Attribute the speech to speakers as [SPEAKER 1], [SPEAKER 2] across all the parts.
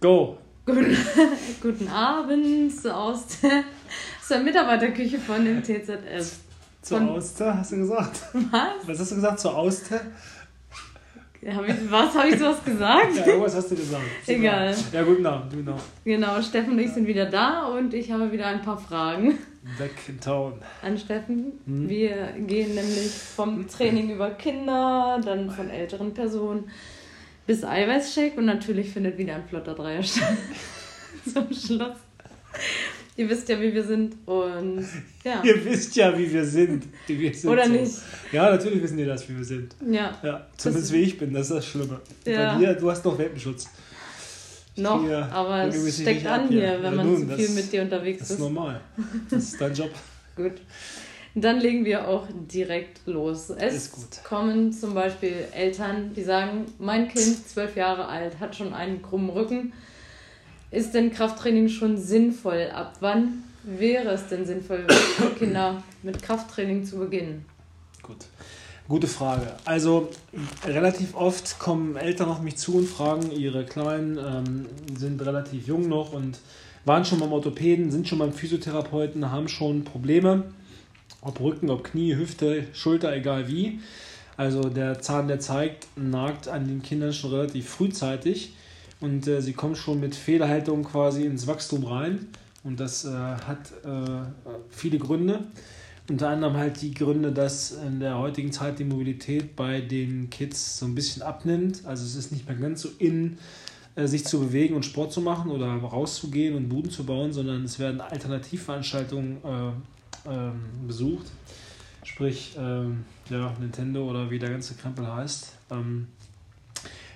[SPEAKER 1] Go!
[SPEAKER 2] Guten, guten Abend aus der, aus der Mitarbeiterküche von dem TZF.
[SPEAKER 1] Zur
[SPEAKER 2] Von-
[SPEAKER 1] Auster, hast du gesagt?
[SPEAKER 2] Was?
[SPEAKER 1] Was hast du gesagt? Zur Auster?
[SPEAKER 2] Hab ich, was habe ich sowas gesagt?
[SPEAKER 1] Ja, irgendwas hast du gesagt.
[SPEAKER 2] Egal.
[SPEAKER 1] Ja, guten Abend, Abend.
[SPEAKER 2] Genau, Steffen und ich sind wieder da und ich habe wieder ein paar Fragen
[SPEAKER 1] Back in town.
[SPEAKER 2] an Steffen.
[SPEAKER 1] Hm.
[SPEAKER 2] Wir gehen nämlich vom Training über Kinder, dann von älteren Personen bis Eiweißshake und natürlich findet wieder ein flotter Dreier statt zum Schluss. Ihr wisst ja, wie wir sind und ja.
[SPEAKER 1] Ihr wisst ja, wie wir sind. Wir sind
[SPEAKER 2] Oder
[SPEAKER 1] so.
[SPEAKER 2] nicht?
[SPEAKER 1] Ja, natürlich wissen die das, wie wir sind.
[SPEAKER 2] Ja,
[SPEAKER 1] Ja, zumindest
[SPEAKER 2] Das-
[SPEAKER 1] wie ich bin, das ist das Schlimme.
[SPEAKER 2] Ja.
[SPEAKER 1] Bei dir, du hast noch Welpenschutz.
[SPEAKER 2] Noch,
[SPEAKER 1] kriege
[SPEAKER 2] aber es steckt an hier,
[SPEAKER 1] hier.
[SPEAKER 2] wenn
[SPEAKER 1] Ja,
[SPEAKER 2] man
[SPEAKER 1] nun,
[SPEAKER 2] zu
[SPEAKER 1] das-
[SPEAKER 2] viel mit dir unterwegs
[SPEAKER 1] Das
[SPEAKER 2] ist.
[SPEAKER 1] ist normal. Das ist dein Job.
[SPEAKER 2] Gut. Dann legen wir auch direkt los. Es kommen zum Beispiel Eltern, die sagen, mein Kind, zwölf Jahre alt, hat schon einen krummen Rücken. Ist denn Krafttraining schon sinnvoll? Ab wann wäre es denn sinnvoll für Kinder mit Krafttraining zu beginnen?
[SPEAKER 1] Gut. Gute Frage. Also relativ oft kommen Eltern auf mich zu und fragen, ihre Kleinen ähm, sind relativ jung noch und waren schon beim Orthopäden, sind schon beim Physiotherapeuten, haben schon Probleme, ob Rücken, ob Knie, Hüfte, Schulter, egal wie. Also der Zahn, der zeigt, nagt an den Kindern schon relativ frühzeitig und äh, sie kommen schon mit Fehlerhaltung quasi ins Wachstum rein und das äh, hat äh, viele Gründe. Unter anderem halt die Gründe, dass in der heutigen Zeit die Mobilität bei den Kids so ein bisschen abnimmt. Also es ist nicht mehr ganz so in, äh, sich zu bewegen und Sport zu machen oder rauszugehen und Buden zu bauen, sondern es werden Alternativveranstaltungen äh, ähm, besucht. Sprich, ähm, ja, Nintendo oder wie der ganze Krempel heißt. Ähm,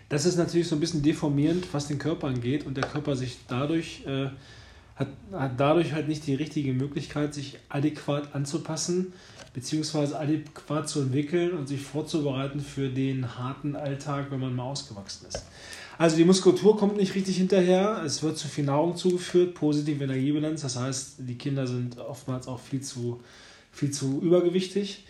[SPEAKER 1] das ist natürlich so ein bisschen deformierend, was den Körper angeht und der Körper sich dadurch äh, hat, hat dadurch halt nicht die richtige Möglichkeit, sich adäquat anzupassen, beziehungsweise adäquat zu entwickeln und sich vorzubereiten für den harten Alltag, wenn man mal ausgewachsen ist. Also die Muskulatur kommt nicht richtig hinterher, es wird zu viel Nahrung zugeführt, positive Energiebilanz, das heißt, die Kinder sind oftmals auch viel zu, viel zu übergewichtig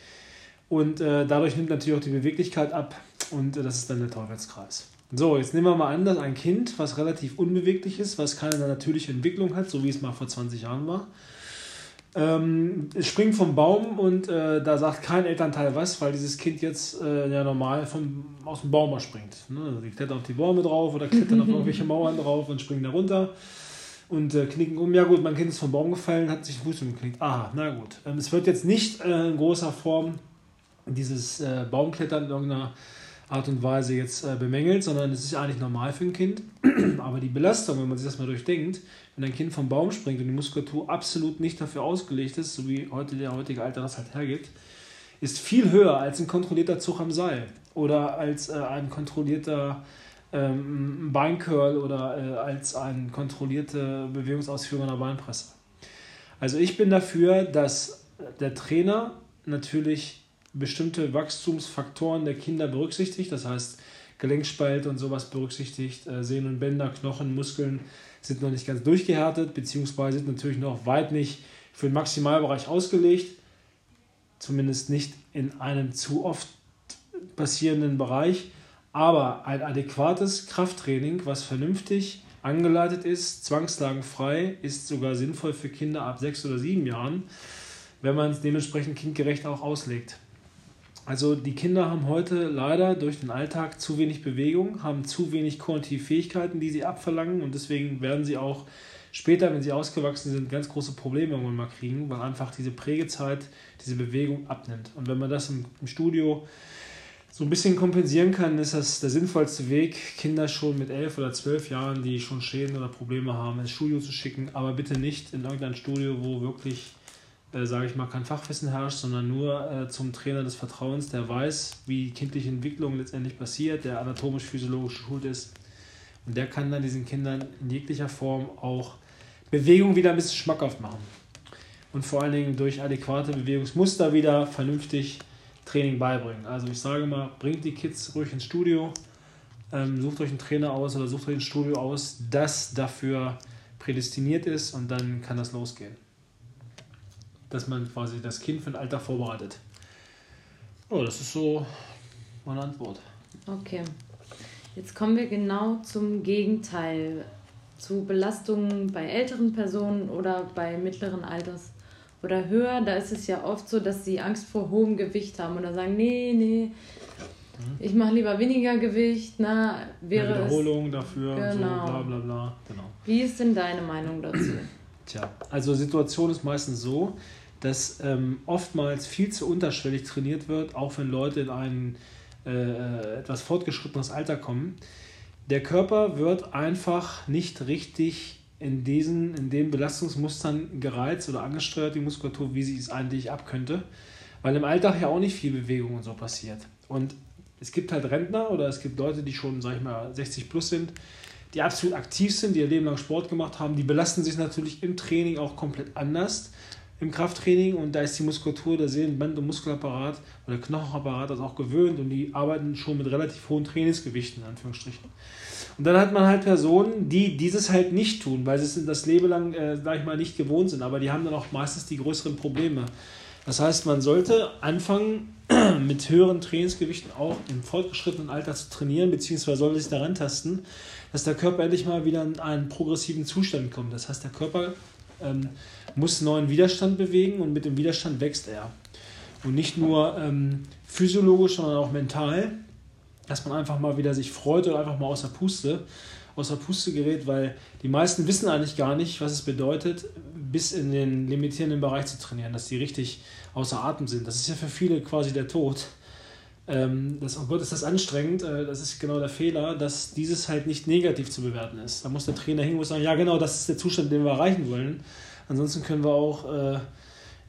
[SPEAKER 1] und äh, dadurch nimmt natürlich auch die Beweglichkeit ab und äh, das ist dann der Teufelskreis. So, jetzt nehmen wir mal an, dass ein Kind, was relativ unbeweglich ist, was keine natürliche Entwicklung hat, so wie es mal vor 20 Jahren war, ähm, es springt vom Baum und äh, da sagt kein Elternteil was, weil dieses Kind jetzt äh, ja normal vom, aus dem Baum mal springt. Ne? Die klettern auf die Bäume drauf oder klettern auf irgendwelche Mauern drauf und springen da runter und äh, knicken um. Ja gut, mein Kind ist vom Baum gefallen, hat sich den Fuß umgeknickt. Aha, na gut. Ähm, es wird jetzt nicht äh, in großer Form dieses äh, Baumklettern in irgendeiner Art und Weise jetzt äh, bemängelt, sondern es ist ja eigentlich normal für ein Kind. Aber die Belastung, wenn man sich das mal durchdenkt, wenn ein Kind vom Baum springt und die Muskulatur absolut nicht dafür ausgelegt ist, so wie heute der heutige Alter das halt hergibt, ist viel höher als ein kontrollierter Zug am Seil oder als äh, ein kontrollierter ähm, Beincurl oder äh, als eine kontrollierte Bewegungsausführung einer Beinpresse. Also ich bin dafür, dass der Trainer natürlich bestimmte Wachstumsfaktoren der Kinder berücksichtigt, das heißt Gelenkspalt und sowas berücksichtigt, äh, Sehnen und Bänder, Knochen, Muskeln sind noch nicht ganz durchgehärtet, beziehungsweise sind natürlich noch weit nicht für den Maximalbereich ausgelegt, zumindest nicht in einem zu oft passierenden Bereich, aber ein adäquates Krafttraining, was vernünftig angeleitet ist, zwangslagenfrei, ist sogar sinnvoll für Kinder ab sechs oder sieben Jahren, wenn man es dementsprechend kindgerecht auch auslegt. Also die Kinder haben heute leider durch den Alltag zu wenig Bewegung, haben zu wenig kognitive Fähigkeiten, die sie abverlangen und deswegen werden sie auch später, wenn sie ausgewachsen sind, ganz große Probleme irgendwann mal kriegen, weil einfach diese Prägezeit, diese Bewegung abnimmt. Und wenn man das im, im Studio so ein bisschen kompensieren kann, ist das der sinnvollste Weg, Kinder schon mit elf oder zwölf Jahren, die schon Schäden oder Probleme haben, ins Studio zu schicken, aber bitte nicht in irgendein Studio, wo wirklich äh, sage ich mal, kein Fachwissen herrscht, sondern nur äh, zum Trainer des Vertrauens, der weiß, wie kindliche Entwicklung letztendlich passiert, der anatomisch-physiologisch geschult ist. Und der kann dann diesen Kindern in jeglicher Form auch Bewegung wieder ein bisschen schmackhaft machen. Und vor allen Dingen durch adäquate Bewegungsmuster wieder vernünftig Training beibringen. Also ich sage mal, bringt die Kids ruhig ins Studio, ähm, sucht euch einen Trainer aus oder sucht euch ein Studio aus, das dafür prädestiniert ist und dann kann das losgehen dass man quasi das Kind für ein Alter vorbereitet. Oh, das ist so meine Antwort.
[SPEAKER 2] Okay. Jetzt kommen wir genau zum Gegenteil. zu Belastungen bei älteren Personen oder bei mittleren Alters oder höher, da ist es ja oft so, dass sie Angst vor hohem Gewicht haben oder sagen, nee, nee, mhm. ich mache lieber weniger Gewicht, na, wäre Eine Wiederholung es, dafür, genau. so, bla bla bla. Genau. Wie ist denn deine Meinung dazu?
[SPEAKER 1] Tja, also Situation ist meistens so, dass ähm, oftmals viel zu unterschwellig trainiert wird, auch wenn Leute in ein äh, etwas fortgeschrittenes Alter kommen. Der Körper wird einfach nicht richtig in diesen, in den Belastungsmustern gereizt oder angesteuert, die Muskulatur, wie sie es eigentlich ab könnte. Weil im Alltag ja auch nicht viel Bewegung und so passiert. Und es gibt halt Rentner oder es gibt Leute, die schon, sag ich mal, 60 plus sind, die absolut aktiv sind, die ihr Leben lang Sport gemacht haben, die belasten sich natürlich im Training auch komplett anders im Krafttraining und da ist die Muskulatur, der Sehnenband- und Muskelapparat oder Knochenapparat das auch gewöhnt und die arbeiten schon mit relativ hohen Trainingsgewichten, in Anführungsstrichen. Und dann hat man halt Personen, die dieses halt nicht tun, weil sie es das Leben lang, äh, sag ich mal, nicht gewohnt sind, aber die haben dann auch meistens die größeren Probleme. Das heißt, man sollte anfangen, mit höheren Trainingsgewichten auch im fortgeschrittenen Alter zu trainieren, beziehungsweise sollte sich daran tasten, dass der Körper endlich mal wieder in einen progressiven Zustand kommt. Das heißt, der Körper ähm, muss neuen Widerstand bewegen und mit dem Widerstand wächst er. Und nicht nur ähm, physiologisch, sondern auch mental, dass man einfach mal wieder sich freut oder einfach mal außer Puste, außer Puste gerät, weil die meisten wissen eigentlich gar nicht, was es bedeutet, bis in den limitierenden Bereich zu trainieren, dass die richtig außer Atem sind. Das ist ja für viele quasi der Tod. Ähm, das, oh Gott, ist das anstrengend. Äh, das ist genau der Fehler, dass dieses halt nicht negativ zu bewerten ist. Da muss der Trainer hingehen und sagen, ja genau, das ist der Zustand, den wir erreichen wollen. Ansonsten können wir auch äh,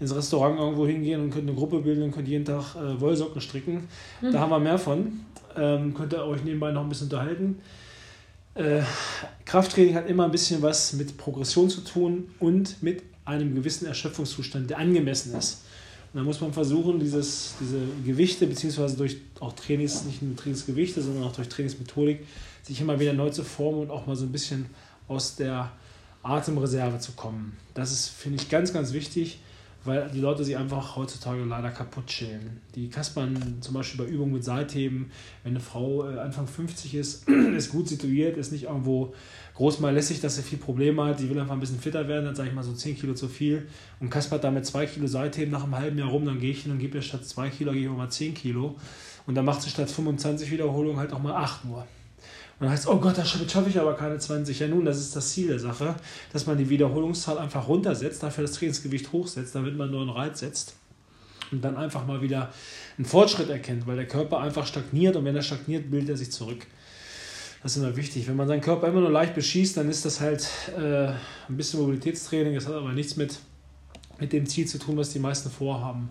[SPEAKER 1] ins Restaurant irgendwo hingehen und können eine Gruppe bilden und können jeden Tag äh, Wollsocken stricken. Mhm. Da haben wir mehr von. Ähm, könnt ihr euch nebenbei noch ein bisschen unterhalten. Äh, Krafttraining hat immer ein bisschen was mit Progression zu tun und mit einem gewissen Erschöpfungszustand, der angemessen ist. Und da muss man versuchen, dieses, diese Gewichte, beziehungsweise durch auch Trainings, nicht nur Trainingsgewichte, sondern auch durch Trainingsmethodik, sich immer wieder neu zu formen und auch mal so ein bisschen aus der Atemreserve zu kommen. Das ist, finde ich, ganz, ganz wichtig, weil die Leute sich einfach heutzutage leider kaputt schälen. Die kaspern zum Beispiel bei Übungen mit Seitheben, wenn eine Frau äh, Anfang 50 ist, ist gut situiert, ist nicht irgendwo groß mal lässig, dass sie viel Probleme hat, die will einfach ein bisschen fitter werden, dann sage ich mal so 10 Kilo zu viel und kaspert damit 2 Kilo Seitheben nach einem halben Jahr rum, dann gehe ich hin und gebe ihr statt 2 Kilo, gebe ich mal 10 Kilo und dann macht sie statt 25 Wiederholungen halt auch mal 8 nur. Und dann heißt oh Gott, das schaffe ich aber keine 20. Ja nun, das ist das Ziel der Sache, dass man die Wiederholungszahl einfach runtersetzt, dafür das Trainingsgewicht hochsetzt, damit man nur einen Reiz setzt und dann einfach mal wieder einen Fortschritt erkennt, weil der Körper einfach stagniert und wenn er stagniert, bildet er sich zurück. Das ist immer wichtig. Wenn man seinen Körper immer nur leicht beschießt, dann ist das halt äh, ein bisschen Mobilitätstraining. Das hat aber nichts mit, mit dem Ziel zu tun, was die meisten vorhaben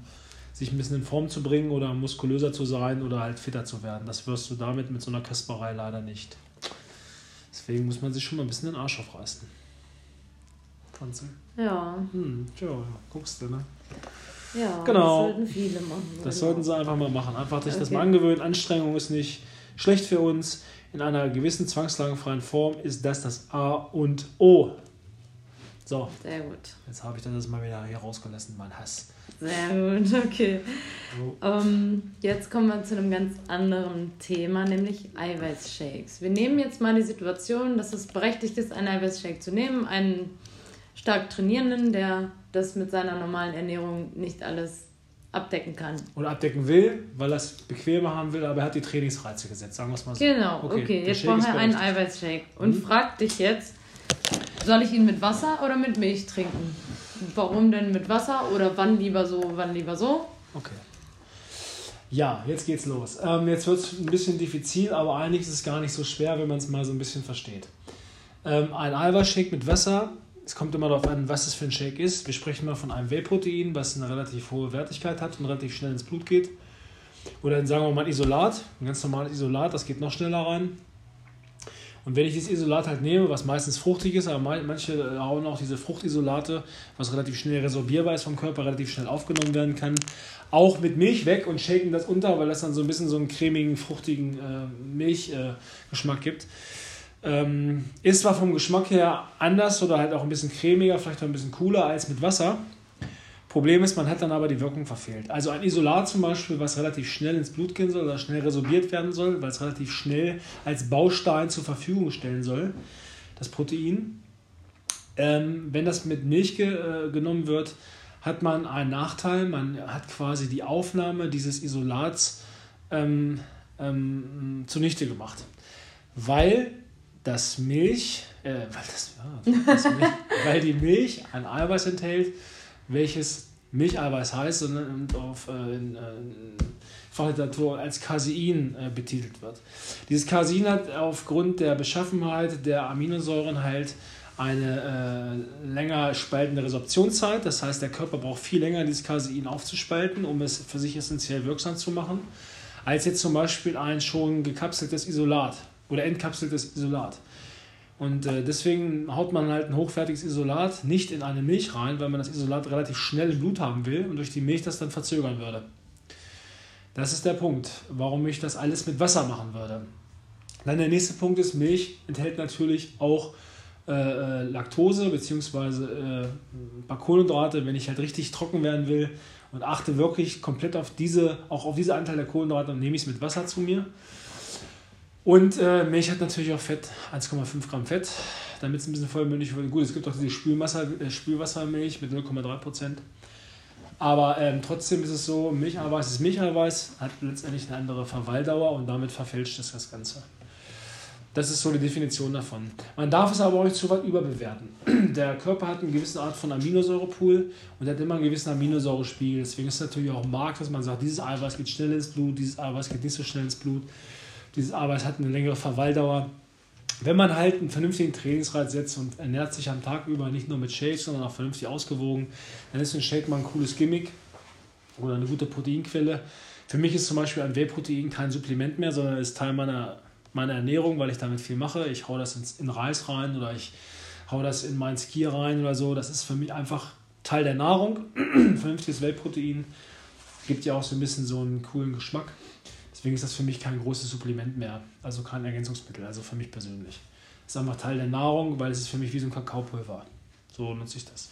[SPEAKER 1] sich ein bisschen in Form zu bringen oder muskulöser zu sein oder halt fitter zu werden. Das wirst du damit mit so einer Kasperei leider nicht. Deswegen muss man sich schon mal ein bisschen den Arsch aufreißen. Franzi? Ja. Hm, tja, guckst du, ne? Ja, genau. das sollten viele machen. Das genau. sollten sie einfach mal machen. Einfach sich okay. das mal angewöhnen. Anstrengung ist nicht schlecht für uns. In einer gewissen zwangslagenfreien Form ist das das A und O. So. Sehr gut. Jetzt habe ich das mal wieder hier rausgelassen, mein Hass.
[SPEAKER 2] Sehr gut, okay. Oh. Um, ähm, jetzt kommen wir zu einem ganz anderen Thema, nämlich Eiweißshakes. Wir nehmen jetzt mal die Situation, dass es berechtigt ist, einen Eiweißshake zu nehmen, einen stark Trainierenden, der das mit seiner normalen Ernährung nicht alles abdecken kann.
[SPEAKER 1] Oder abdecken will, weil er es bequemer haben will, aber er hat die Trainingsreize gesetzt, sagen wir es mal so. Genau,
[SPEAKER 2] okay. okay. Jetzt braucht er einen Eiweißshake und mhm. fragt dich jetzt, soll ich ihn mit Wasser oder mit Milch trinken? Warum denn mit Wasser oder wann lieber so, wann lieber so?
[SPEAKER 1] Okay. Ja, jetzt geht's los. Ähm, jetzt wird es ein bisschen diffizil, aber eigentlich ist es gar nicht so schwer, wenn man es mal so ein bisschen versteht. Ähm, ein Eiweißshake mit Wasser, es kommt immer darauf an, was es für ein Shake ist. Wir sprechen mal von einem Whey-Protein, was eine relativ hohe Wertigkeit hat und relativ schnell ins Blut geht. Oder sagen wir mal ein Isolat, ein ganz normales Isolat, das geht noch schneller rein. Und wenn ich dieses Isolat halt nehme, was meistens fruchtig ist, aber manche hauen auch diese Fruchtisolate, was relativ schnell resorbierbar ist vom Körper, relativ schnell aufgenommen werden kann, auch mit Milch weg und shaken das unter, weil das dann so ein bisschen so einen cremigen, fruchtigen äh, Milchgeschmack äh, gibt. Ähm, ist zwar vom Geschmack her anders oder halt auch ein bisschen cremiger, vielleicht auch ein bisschen cooler als mit Wasser. Problem ist, man hat dann aber die Wirkung verfehlt. Also ein Isolat zum Beispiel, was relativ schnell ins Blut gehen soll oder schnell resorbiert werden soll, weil es relativ schnell als Baustein zur Verfügung stellen soll, das Protein. Ähm, wenn das mit Milch ge äh, genommen wird, hat man einen Nachteil. Man hat quasi die Aufnahme dieses Isolats ähm, ähm, zunichte gemacht. Weil das Milch, äh, weil, das, ja, das Milch weil die Milch ein Eiweiß enthält, welches Milcheiweiß heißt, sondern auf äh, in, äh, Fachliteratur als Casein äh, betitelt wird. Dieses Casein hat aufgrund der Beschaffenheit der Aminosäuren halt eine äh, länger spaltende Resorptionszeit. Das heißt, der Körper braucht viel länger, dieses Casein aufzuspalten, um es für sich essentiell wirksam zu machen, als jetzt zum Beispiel ein schon gekapseltes Isolat oder entkapseltes Isolat. Und äh, deswegen haut man halt ein hochwertiges Isolat nicht in eine Milch rein, weil man das Isolat relativ schnell im Blut haben will und durch die Milch das dann verzögern würde. Das ist der Punkt, warum ich das alles mit Wasser machen würde. Dann der nächste Punkt ist, Milch enthält natürlich auch äh, äh Laktose bzw. Äh, paar Kohlenhydrate, wenn ich halt richtig trocken werden will und achte wirklich komplett auf diese, auch auf diese Anteil der Kohlenhydrate, dann nehme ich es mit Wasser zu mir. Und äh, Milch hat natürlich auch Fett, 1,5 Gramm Fett, damit es ein bisschen vollmündig wird. Gut, es gibt auch diese äh, Spülwassermilch mit 0,3 Prozent. Aber ähm, trotzdem ist es so, Milcheiweiß ist Milcheiweiß, hat letztendlich eine andere Verweildauer und damit verfälscht es das Ganze. Das ist so die Definition davon. Man darf es aber auch nicht zu weit überbewerten. Der Körper hat eine gewisse Art von Aminosäurepool und hat immer einen gewissen Aminosäurespiegel. Deswegen ist es natürlich auch Markt, dass man sagt, dieses Eiweiß geht schnell ins Blut, dieses Eiweiß geht nicht so schnell ins Blut. Dieses Eiweiß hat eine längere Verweildauer wenn man halt einen vernünftigen Trainingsreiz setzt und ernährt sich am Tag über nicht nur mit Shakes, sondern auch vernünftig ausgewogen, dann ist ein Shake mal ein cooles Gimmick oder eine gute Proteinquelle. Für mich ist zum Beispiel ein Whey-Protein kein Supplement mehr, sondern ist Teil meiner, meiner Ernährung, weil ich damit viel mache. Ich hau das ins, in Reis rein oder ich hau das in mein Skier rein oder so. Das ist für mich einfach Teil der Nahrung. Vernünftiges Whey-Protein gibt ja auch so ein bisschen so einen coolen Geschmack. Deswegen ist das für mich kein großes Supplement mehr, also kein Ergänzungsmittel, also für mich persönlich. Es ist einfach Teil der Nahrung, weil es ist für mich wie so ein Kakaopulver. So nutze ich das.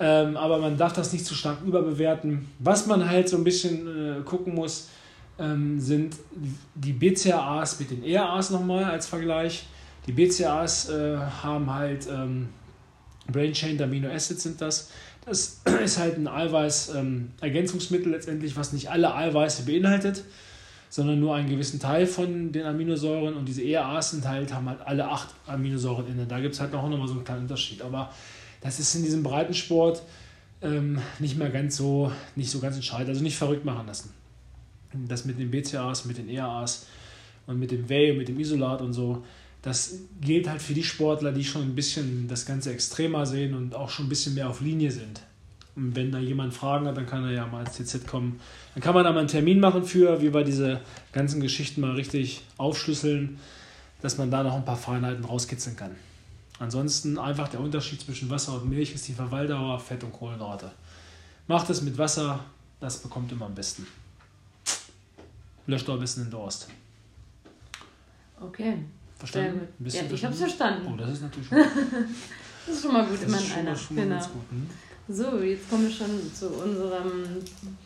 [SPEAKER 1] Ähm, aber man darf das nicht zu stark überbewerten. Was man halt so ein bisschen äh, gucken muss, ähm, sind die BCAAs mit den ERAs nochmal als Vergleich. Die BCAAs äh, haben halt ähm, Brain Chain Amino Acids sind das. Das ist halt ein Eiweiß-Ergänzungsmittel ähm, letztendlich, was nicht alle Eiweiße beinhaltet sondern nur einen gewissen Teil von den Aminosäuren und diese ERAs sind halt, haben halt alle acht Aminosäuren inne. Da gibt es halt auch nochmal so einen kleinen Unterschied. Aber das ist in diesem Breitensport ähm, nicht mehr ganz so, nicht so ganz entscheidend. Also nicht verrückt machen lassen. Das mit den BCAAs, mit den ERAs und mit dem Whey und mit dem Isolat und so, das gilt halt für die Sportler, die schon ein bisschen das Ganze extremer sehen und auch schon ein bisschen mehr auf Linie sind. Und wenn da jemand Fragen hat, dann kann er ja mal ins TZ kommen. Dann kann man da mal einen Termin machen für, wie wir diese ganzen Geschichten mal richtig aufschlüsseln, dass man da noch ein paar Feinheiten rauskitzeln kann. Ansonsten einfach der Unterschied zwischen Wasser und Milch ist die Verweildauer, Fett und Kohlenhydrate. Macht es mit Wasser, das bekommt immer am besten. Löscht auch ein bisschen den Durst.
[SPEAKER 2] Okay.
[SPEAKER 1] Verstanden?
[SPEAKER 2] Ein bisschen ja, ich habe es verstanden.
[SPEAKER 1] Oh, das ist natürlich schon.
[SPEAKER 2] das ist schon mal gut, immer einer. Genau. Gut, hm? So, jetzt kommen wir schon zu unserem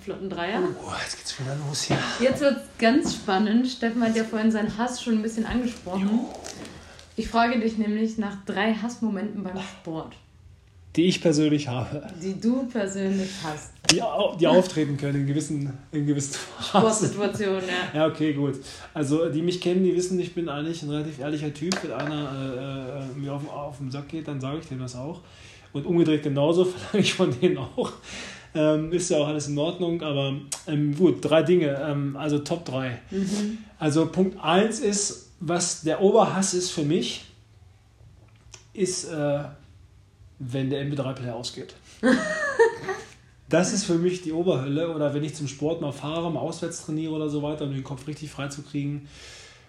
[SPEAKER 2] flotten Dreier.
[SPEAKER 1] Oh, jetzt geht's wieder los hier.
[SPEAKER 2] Jetzt wird's ganz spannend. Steffen hat ja vorhin seinen Hass schon ein bisschen angesprochen. Jo. Ich frage dich nämlich nach drei Hassmomenten beim Sport.
[SPEAKER 1] Die ich persönlich habe.
[SPEAKER 2] Die du persönlich hast.
[SPEAKER 1] Die, die auftreten können in gewissen, in gewissen
[SPEAKER 2] Sportsituationen, ja.
[SPEAKER 1] Ja, okay, gut. Also, die mich kennen, die wissen, ich bin eigentlich ein relativ ehrlicher Typ. Wenn einer äh, äh mir auf, auf den Sack geht, dann sage ich dem das auch. Und umgedreht genauso verlange ich von denen auch. Ähm, ist ja auch alles in Ordnung, aber ähm, gut, drei Dinge, ähm, also Top 3. Mhm. Also Punkt 1 ist, was der Oberhass ist für mich, ist, äh, wenn der MP3-Player ausgeht. das ist für mich die Oberhölle. Oder wenn ich zum Sport mal fahre, mal auswärts trainiere oder so weiter, um den Kopf richtig frei zu kriegen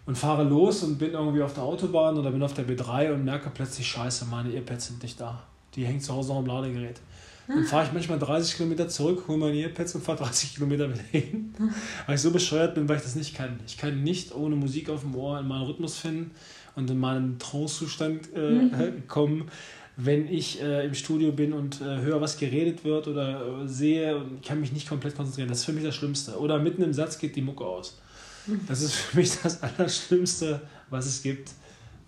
[SPEAKER 1] und fahre los und bin irgendwie auf der Autobahn oder bin auf der B3 und merke plötzlich, scheiße, meine Earpads sind nicht da. Die hängt zu Hause noch im Ladegerät. Dann fahre ich manchmal 30 Kilometer zurück, hole meine Earpads und fahre 30 Kilometer wieder hin. Weil ich so bescheuert bin, weil ich das nicht kann. Ich kann nicht ohne Musik auf dem Ohr in meinen Rhythmus finden und in meinen Trance-Zustand äh, mhm. kommen, wenn ich äh, im Studio bin und äh, höre, was geredet wird oder äh, sehe und kann mich nicht komplett konzentrieren. Das ist für mich das Schlimmste. Oder mitten im Satz geht die Mucke aus. Mhm. Das ist für mich das Allerschlimmste, was es gibt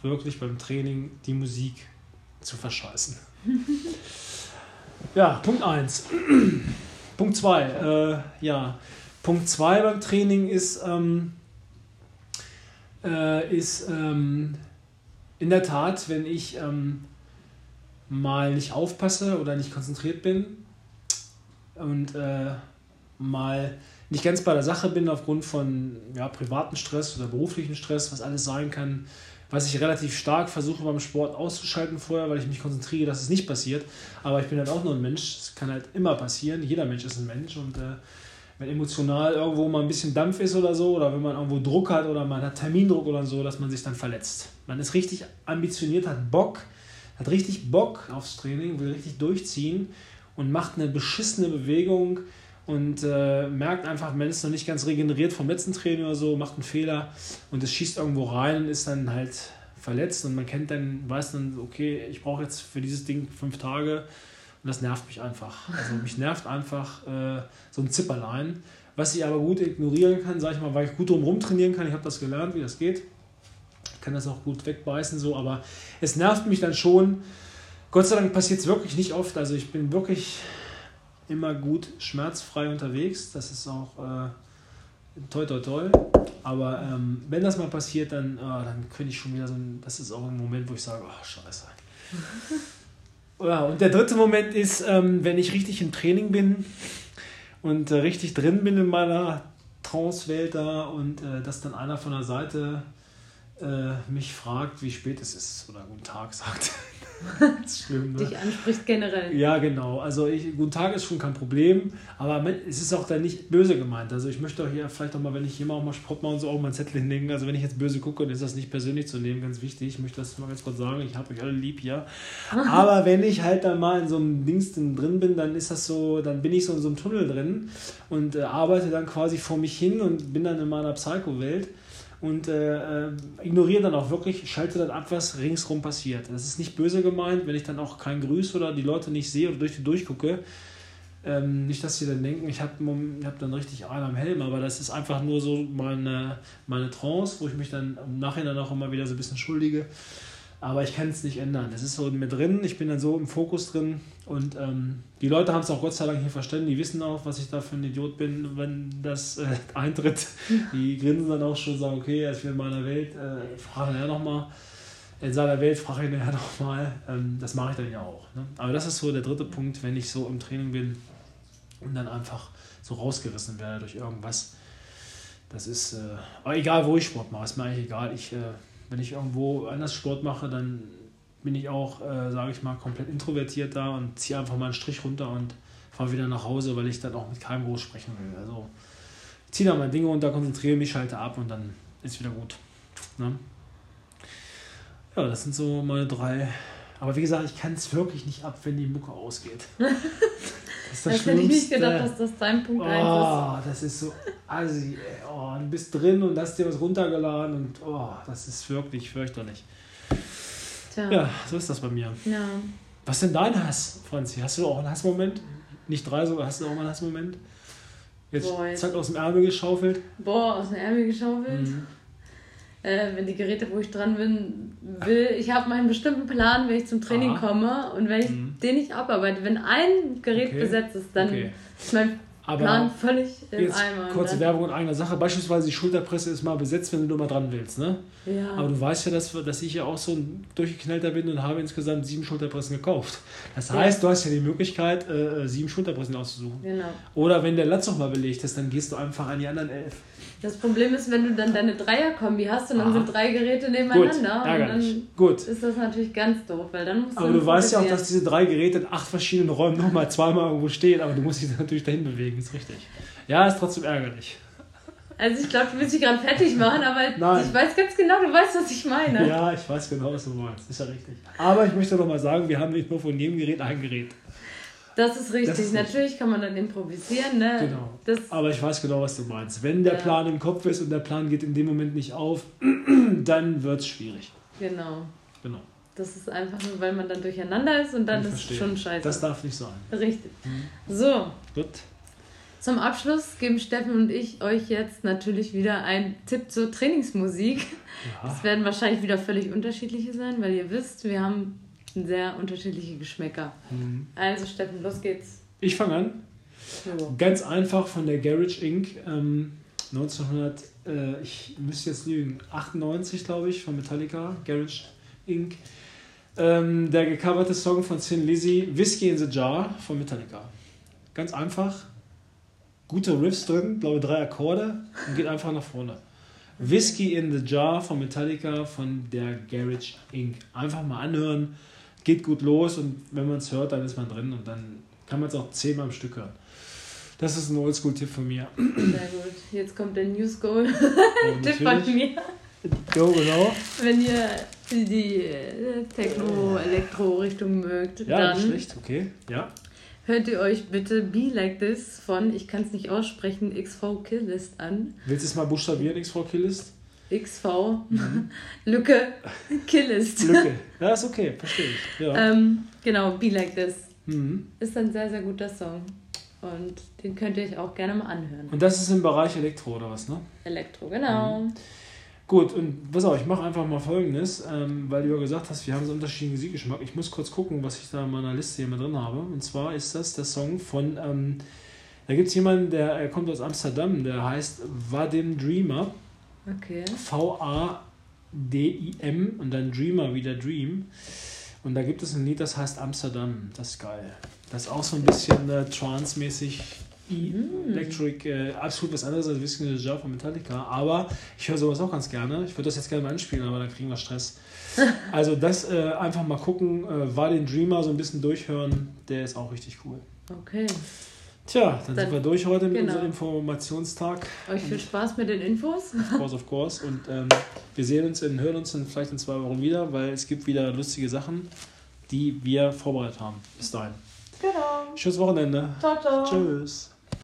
[SPEAKER 1] wirklich beim Training die Musik zu verscheißen. ja, Punkt 1. Punkt 2. Äh, ja, Punkt 2 beim Training ist, ähm, äh, ist ähm, in der Tat, wenn ich ähm, mal nicht aufpasse oder nicht konzentriert bin und äh, mal nicht ganz bei der Sache bin aufgrund von ja, privaten Stress oder beruflichen Stress, was alles sein kann, was ich relativ stark versuche beim Sport auszuschalten vorher, weil ich mich konzentriere, dass es nicht passiert. Aber ich bin halt auch nur ein Mensch, es kann halt immer passieren, jeder Mensch ist ein Mensch und äh, wenn emotional irgendwo mal ein bisschen Dampf ist oder so, oder wenn man irgendwo Druck hat oder man hat Termindruck oder so, dass man sich dann verletzt. Man ist richtig ambitioniert, hat Bock, hat richtig Bock aufs Training, will richtig durchziehen und macht eine beschissene Bewegung und äh, merkt einfach, man ist noch nicht ganz regeneriert vom letzten Training oder so, macht einen Fehler und es schießt irgendwo rein und ist dann halt verletzt und man kennt dann, weiß dann, okay, ich brauche jetzt für dieses Ding fünf Tage und das nervt mich einfach. Also mich nervt einfach äh, so ein Zipperlein, was ich aber gut ignorieren kann, sage ich mal, weil ich gut drumherum trainieren kann. Ich habe das gelernt, wie das geht. Ich kann das auch gut wegbeißen, so, aber es nervt mich dann schon. Gott sei Dank passiert es wirklich nicht oft. Also ich bin wirklich immer gut schmerzfrei unterwegs. Das ist auch äh, toll, toll, toll. Aber ähm, wenn das mal passiert, dann, äh, dann könnte ich schon wieder so ein, das ist auch ein Moment, wo ich sage, ach, scheiße. ja, und der dritte Moment ist, ähm, wenn ich richtig im Training bin und äh, richtig drin bin in meiner Trance-Welt da und äh, dass dann einer von der Seite äh, mich fragt, wie spät es ist oder guten Tag sagt.
[SPEAKER 2] das ist schlimm, ne? Dich anspricht generell.
[SPEAKER 1] Ja, genau. Also ich, guten Tag ist schon kein Problem, aber es ist auch dann nicht böse gemeint. Also ich möchte auch hier vielleicht auch mal, wenn ich hier mal auch mal Sport mache und so auch mal einen Zettel hinlegen. Also wenn ich jetzt böse gucke, dann ist das nicht persönlich zu nehmen, ganz wichtig. Ich möchte das mal ganz kurz sagen. Ich habe euch alle lieb hier. aber wenn ich halt dann mal in so einem Dings drin bin, dann ist das so, dann bin ich so in so einem Tunnel drin und äh, arbeite dann quasi vor mich hin und bin dann in meiner Psycho-Welt und äh, äh, ignoriere dann auch wirklich, schalte dann ab, was ringsrum passiert. Das ist nicht böse gemeint, wenn ich dann auch kein Grüß oder die Leute nicht sehe oder durch die durchgucke. Ähm, nicht, dass sie dann denken, ich habe hab dann richtig einen am Helm, aber das ist einfach nur so meine, meine Trance, wo ich mich dann im Nachhinein auch immer wieder so ein bisschen schuldige. Aber ich kann es nicht ändern. Es ist so mit drin, ich bin dann so im Fokus drin und ähm, die Leute haben es auch Gott sei Dank hier verstanden. Die wissen auch, was ich da für ein Idiot bin, wenn das äh, eintritt. Die grinsen dann auch schon, sagen, okay, er ist wieder in meiner Welt, äh, fragen ja nochmal. In seiner Welt frage ich ihn ja nochmal. Ähm, das mache ich dann ja auch. Ne? Aber das ist so der dritte Punkt, wenn ich so im Training bin und dann einfach so rausgerissen werde durch irgendwas. Das ist, äh, aber egal wo ich Sport mache, ist mir eigentlich egal. Ich äh, wenn ich irgendwo anders Sport mache, dann bin ich auch, äh, sage ich mal, komplett introvertiert da und ziehe einfach mal einen Strich runter und fahre wieder nach Hause, weil ich dann auch mit keinem groß sprechen will. Also ziehe da mein Ding runter, konzentriere mich, schalte ab und dann ist wieder gut. Ne? Ja, das sind so meine drei. Aber wie gesagt, ich kann es wirklich nicht ab, wenn die Mucke ausgeht.
[SPEAKER 2] Das, ist das, das hätte ich nicht gedacht, dass das dein Punkt
[SPEAKER 1] oh, 1 ist. Das ist so assi, oh, du bist drin und hast dir was runtergeladen und oh, das ist wirklich fürchterlich. Tja. Ja, so ist das bei mir. Ja. Was ist denn dein Hass, Franzi? Hast du auch einen Hassmoment? Nicht drei sogar, hast du auch mal einen Hassmoment? Jetzt, Boah, jetzt. zack aus dem Ärmel geschaufelt.
[SPEAKER 2] Boah, aus dem Ärmel geschaufelt. Mhm äh, wenn die Geräte, wo ich dran bin, will. Ich habe meinen bestimmten Plan, wenn ich zum Training Aha. komme und wenn ich mhm. den nicht abarbeite. Wenn ein Gerät okay. besetzt ist, dann okay. ist mein aber Plan völlig im
[SPEAKER 1] jetzt Eimer. Kurze Werbung in eigener Sache. Beispielsweise die Schulterpresse ist mal besetzt, wenn du nur mal dran willst. Ne? Ja. Aber du weißt ja, dass, dass ich ja auch so ein durchgeknallter bin und habe insgesamt sieben Schulterpressen gekauft. Das heißt, ja. du hast ja die Möglichkeit, äh, sieben Schulterpressen auszusuchen. Genau. Oder wenn der Latz noch mal belegt ist, dann gehst du einfach an die anderen elf.
[SPEAKER 2] Das Problem ist, wenn du dann deine Dreierkombi hast und dann Aha. sind drei Geräte nebeneinander, Gut, dann Gut. ist das natürlich ganz doof, weil dann musst
[SPEAKER 1] du. Aber du weißt ja auch, dass diese drei Geräte in acht verschiedenen Räumen nochmal zweimal irgendwo stehen, aber du musst dich natürlich dahin bewegen, ist richtig. Ja, ist trotzdem ärgerlich.
[SPEAKER 2] Also ich glaube, du willst dich gerade fertig machen, aber Nein. ich weiß ganz genau, du weißt, was ich meine.
[SPEAKER 1] Ja, ich weiß genau, was du meinst. Ist ja richtig. Aber ich möchte noch mal sagen, wir haben nicht nur von jedem Gerät ein Gerät.
[SPEAKER 2] Das ist richtig. Das ist Natürlich kann man dann improvisieren. Ne?
[SPEAKER 1] Genau. Das Aber ich weiß genau, was du meinst. Wenn der ja. Plan im Kopf ist und der Plan geht in dem Moment nicht auf, dann wird es schwierig.
[SPEAKER 2] Genau. Genau. Das ist einfach nur, weil man dann durcheinander ist und dann ich ist es schon scheiße.
[SPEAKER 1] Das darf nicht sein.
[SPEAKER 2] Richtig. Mhm. So. Gut. Zum Abschluss geben Steffen und ich euch jetzt natürlich wieder einen Tipp zur Trainingsmusik.
[SPEAKER 1] Ja.
[SPEAKER 2] Es werden wahrscheinlich wieder völlig unterschiedliche sein, weil ihr wisst, wir haben sehr unterschiedliche Geschmäcker.
[SPEAKER 1] Mhm.
[SPEAKER 2] Also Steffen, los geht's.
[SPEAKER 1] Ich fange an.
[SPEAKER 2] So.
[SPEAKER 1] Ganz einfach von der Garage Inc. Ähm, 1900, äh, ich müsste jetzt lügen, 98 glaube ich, von Metallica, Garage Inc. Ähm, der gecoverte Song von Sin Lizzy, Whiskey in the Jar von Metallica. Ganz einfach, gute Riffs drin, glaube drei Akkorde und geht einfach nach vorne. Whiskey in the Jar von Metallica von der Garage Inc. Einfach mal anhören, geht gut los und wenn man es hört, dann ist man drin und dann kann man es auch zehnmal am Stück hören. Das ist ein Oldschool-Tipp von mir.
[SPEAKER 2] Sehr gut. Jetzt kommt der New School
[SPEAKER 1] Und
[SPEAKER 2] Tipp von mir.
[SPEAKER 1] Jo, genau.
[SPEAKER 2] Wenn ihr die äh, Techno-Elektro-Richtung mögt,
[SPEAKER 1] Ja, nicht
[SPEAKER 2] dann
[SPEAKER 1] schlecht, okay. Ja.
[SPEAKER 2] hört ihr euch bitte Be Like This von, ich kann es nicht aussprechen, XV Killist an.
[SPEAKER 1] Willst du es mal buchstabieren, XV Killist?
[SPEAKER 2] XV Lücke Killist.
[SPEAKER 1] Mhm. Lücke. Ja, ist okay, verstehe ich. Ja.
[SPEAKER 2] ähm, genau, Be Like This
[SPEAKER 1] Mhm.
[SPEAKER 2] ist ein sehr, sehr guter Song. Und den könnt ihr euch auch gerne mal anhören.
[SPEAKER 1] Und das ist im Bereich Elektro oder was, ne?
[SPEAKER 2] Elektro, genau.
[SPEAKER 1] Mhm. Gut, und pass auf, ich mache einfach mal folgendes, ähm, weil du ja gesagt hast, wir haben so unterschiedlichen Musikgeschmack. Ich muss kurz gucken, was ich da in meiner Liste hier mal drin habe. Und zwar ist das der Song von, ähm, da gibt es jemanden, der er kommt aus Amsterdam, der heißt Vadim Dreamer.
[SPEAKER 2] Okay.
[SPEAKER 1] V-A-D-I-M und dann Dreamer wie der Dream. Und da gibt es ein Lied, das heißt Amsterdam. Das ist geil. Das ist auch so ein bisschen äh, trance-mäßig.
[SPEAKER 2] Mm.
[SPEAKER 1] Electric, äh, absolut was anderes als the Jar von Metallica. Aber ich höre sowas auch ganz gerne. Ich würde das jetzt gerne mal anspielen, aber dann kriegen wir Stress. Also das äh, einfach mal gucken, äh, war den Dreamer so ein bisschen durchhören, der ist auch richtig cool.
[SPEAKER 2] Okay.
[SPEAKER 1] Tja, dann,
[SPEAKER 2] Dann-
[SPEAKER 1] sind wir durch heute mit
[SPEAKER 2] genau.
[SPEAKER 1] unserem Informationstag.
[SPEAKER 2] Euch viel Spaß mit den Infos.
[SPEAKER 1] Of course, of course. Und ähm, wir sehen uns und hören uns dann vielleicht in zwei Wochen wieder, weil es gibt wieder lustige Sachen, die wir vorbereitet haben. Bis dahin.
[SPEAKER 2] Genau.
[SPEAKER 1] Schönes Wochenende.
[SPEAKER 2] Ciao, ciao.
[SPEAKER 1] Tschüss.